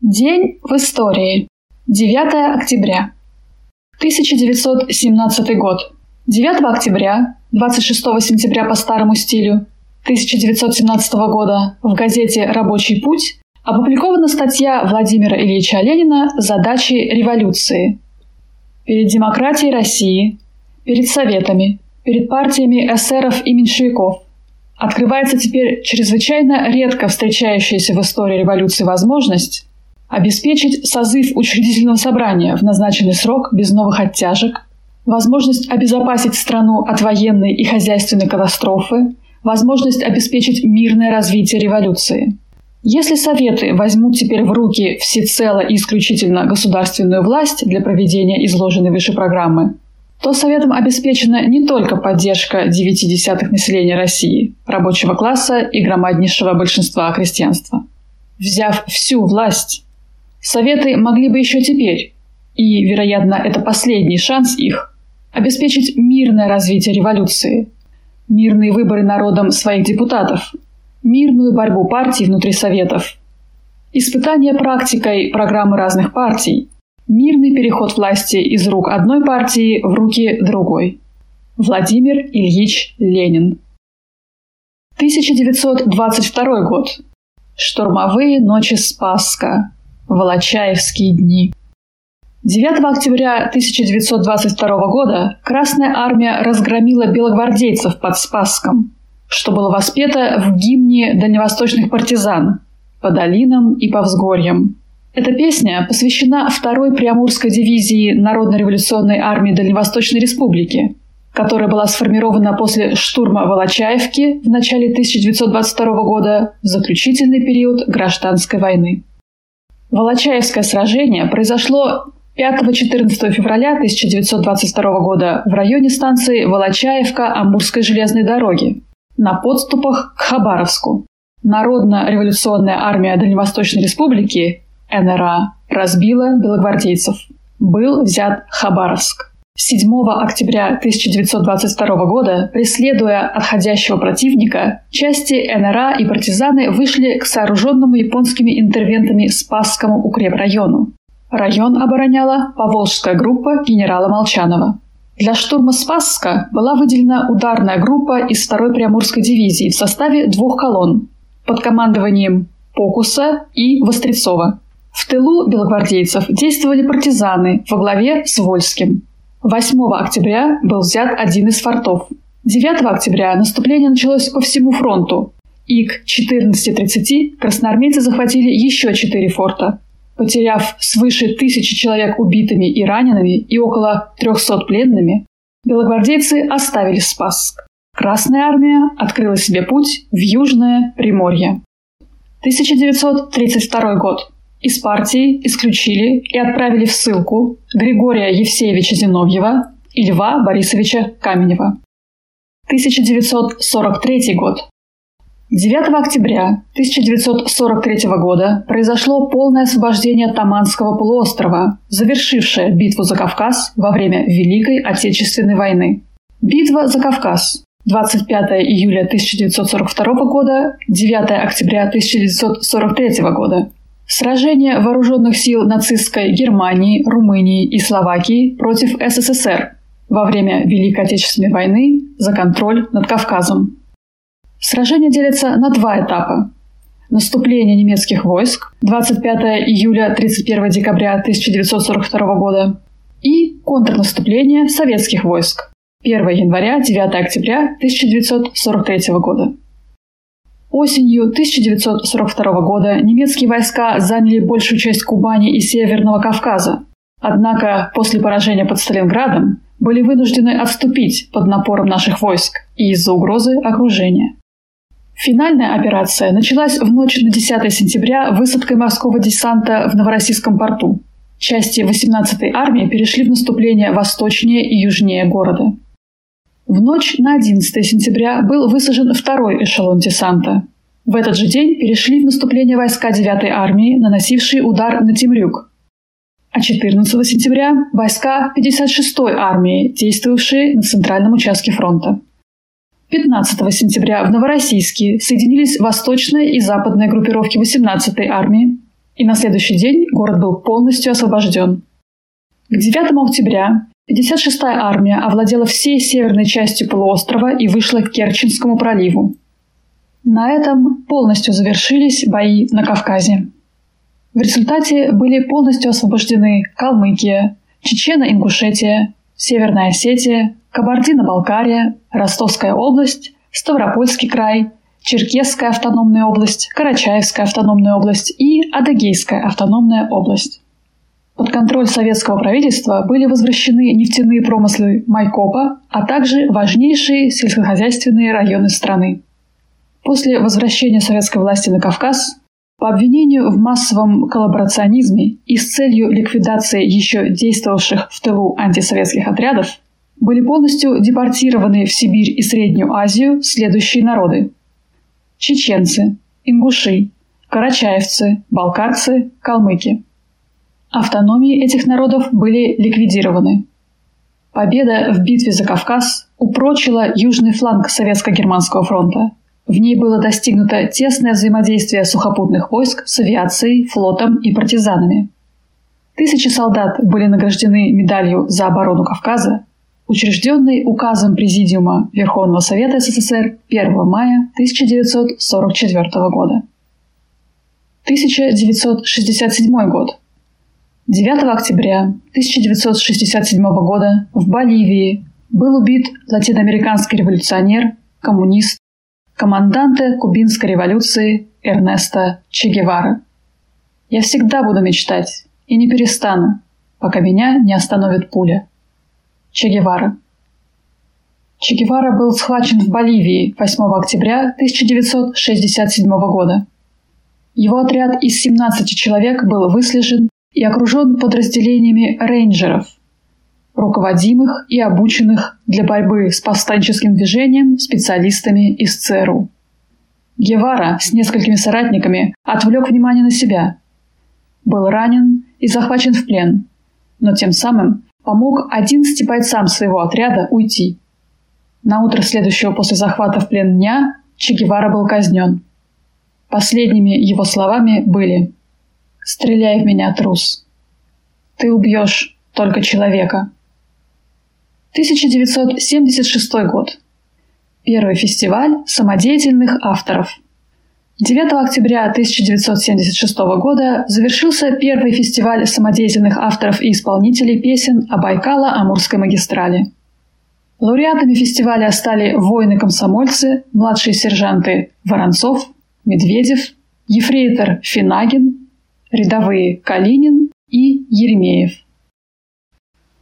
День в истории. 9 октября. 1917 год. 9 октября, 26 сентября по старому стилю 1917 года в газете «Рабочий путь» опубликована статья Владимира Ильича Ленина «Задачи революции». Перед демократией России, перед советами, перед партиями эсеров и меньшевиков открывается теперь чрезвычайно редко встречающаяся в истории революции возможность обеспечить созыв учредительного собрания в назначенный срок без новых оттяжек, возможность обезопасить страну от военной и хозяйственной катастрофы, возможность обеспечить мирное развитие революции. Если Советы возьмут теперь в руки всецело и исключительно государственную власть для проведения изложенной выше программы, то Советам обеспечена не только поддержка девяти десятых населения России, рабочего класса и громаднейшего большинства крестьянства. Взяв всю власть, Советы могли бы еще теперь, и, вероятно, это последний шанс их, обеспечить мирное развитие революции, мирные выборы народом своих депутатов, мирную борьбу партий внутри Советов, испытание практикой программы разных партий – Мирный переход власти из рук одной партии в руки другой. Владимир Ильич Ленин. 1922 год. Штурмовые ночи Спасска. Волочаевские дни. 9 октября 1922 года Красная армия разгромила белогвардейцев под Спасском, что было воспето в гимне дальневосточных партизан по долинам и по взгорьям. Эта песня посвящена второй Приамурской дивизии Народно-революционной армии Дальневосточной Республики, которая была сформирована после штурма Волочаевки в начале 1922 года в заключительный период гражданской войны. Волочаевское сражение произошло 5-14 февраля 1922 года в районе станции Волочаевка Амурской железной дороги на подступах к Хабаровску. Народно-революционная армия Дальневосточной Республики НРА разбила белогвардейцев. Был взят Хабаровск. 7 октября 1922 года, преследуя отходящего противника, части НРА и партизаны вышли к сооруженному японскими интервентами Спасскому укрепрайону. Район обороняла Поволжская группа генерала Молчанова. Для штурма Спасска была выделена ударная группа из 2-й Приамурской дивизии в составе двух колонн под командованием Покуса и Вострецова. В тылу белогвардейцев действовали партизаны во главе с Вольским. 8 октября был взят один из фортов. 9 октября наступление началось по всему фронту, и к 14.30 красноармейцы захватили еще четыре форта, потеряв свыше тысячи человек убитыми и ранеными и около 300 пленными, белогвардейцы оставили Спасск. Красная армия открыла себе путь в Южное Приморье. 1932 год. Из партии исключили и отправили в ссылку Григория Евсеевича Зиновьева и Льва Борисовича Каменева. 1943 год. 9 октября 1943 года произошло полное освобождение Таманского полуострова, завершившее битву за Кавказ во время Великой Отечественной войны. Битва за Кавказ 25 июля 1942 года, 9 октября 1943 года Сражение вооруженных сил нацистской Германии, Румынии и Словакии против СССР во время Великой Отечественной войны за контроль над Кавказом. Сражение делится на два этапа. Наступление немецких войск 25 июля 31 декабря 1942 года и контрнаступление советских войск 1 января 9 октября 1943 года. Осенью 1942 года немецкие войска заняли большую часть Кубани и Северного Кавказа. Однако после поражения под Сталинградом были вынуждены отступить под напором наших войск и из-за угрозы окружения. Финальная операция началась в ночь на 10 сентября высадкой морского десанта в Новороссийском порту. Части 18-й армии перешли в наступление восточнее и южнее города. В ночь на 11 сентября был высажен второй эшелон десанта. В этот же день перешли в наступление войска 9-й армии, наносившие удар на Темрюк. А 14 сентября – войска 56-й армии, действовавшие на центральном участке фронта. 15 сентября в Новороссийске соединились восточная и западная группировки 18-й армии. и на следующий день город был полностью освобожден. К 9 октября 56-я армия овладела всей северной частью полуострова и вышла к Керченскому проливу. На этом полностью завершились бои на Кавказе. В результате были полностью освобождены Калмыкия, Чечено-Ингушетия, Северная Осетия, Кабардино-Балкария, Ростовская область, Ставропольский край, Черкесская автономная область, Карачаевская автономная область и Адыгейская автономная область. Под контроль советского правительства были возвращены нефтяные промыслы Майкопа, а также важнейшие сельскохозяйственные районы страны. После возвращения советской власти на Кавказ по обвинению в массовом коллаборационизме и с целью ликвидации еще действовавших в тылу антисоветских отрядов были полностью депортированы в Сибирь и Среднюю Азию следующие народы. Чеченцы, ингуши, карачаевцы, балкарцы, калмыки. Автономии этих народов были ликвидированы. Победа в битве за Кавказ упрочила южный фланг Советско-Германского фронта. В ней было достигнуто тесное взаимодействие сухопутных войск с авиацией, флотом и партизанами. Тысячи солдат были награждены медалью за оборону Кавказа, учрежденный указом Президиума Верховного Совета СССР 1 мая 1944 года. 1967 год. 9 октября 1967 года в Боливии был убит латиноамериканский революционер, коммунист, команданте кубинской революции Эрнеста Че Гевара. Я всегда буду мечтать и не перестану, пока меня не остановит пуля – Че Гевара. Че Гевара был схвачен в Боливии 8 октября 1967 года. Его отряд из 17 человек был выслежен и окружен подразделениями рейнджеров, руководимых и обученных для борьбы с повстанческим движением специалистами из ЦРУ. Гевара с несколькими соратниками отвлек внимание на себя, был ранен и захвачен в плен, но тем самым помог 11 бойцам своего отряда уйти. На утро следующего после захвата в плен дня Че Гевара был казнен. Последними его словами были «Стреляй в меня, трус! Ты убьешь только человека!» 1976 год. Первый фестиваль самодеятельных авторов – 9 октября 1976 года завершился первый фестиваль самодеятельных авторов и исполнителей песен о Байкало-Амурской магистрали. Лауреатами фестиваля стали воины-комсомольцы, младшие сержанты Воронцов, Медведев, ефрейтор Финагин, рядовые Калинин и Еремеев.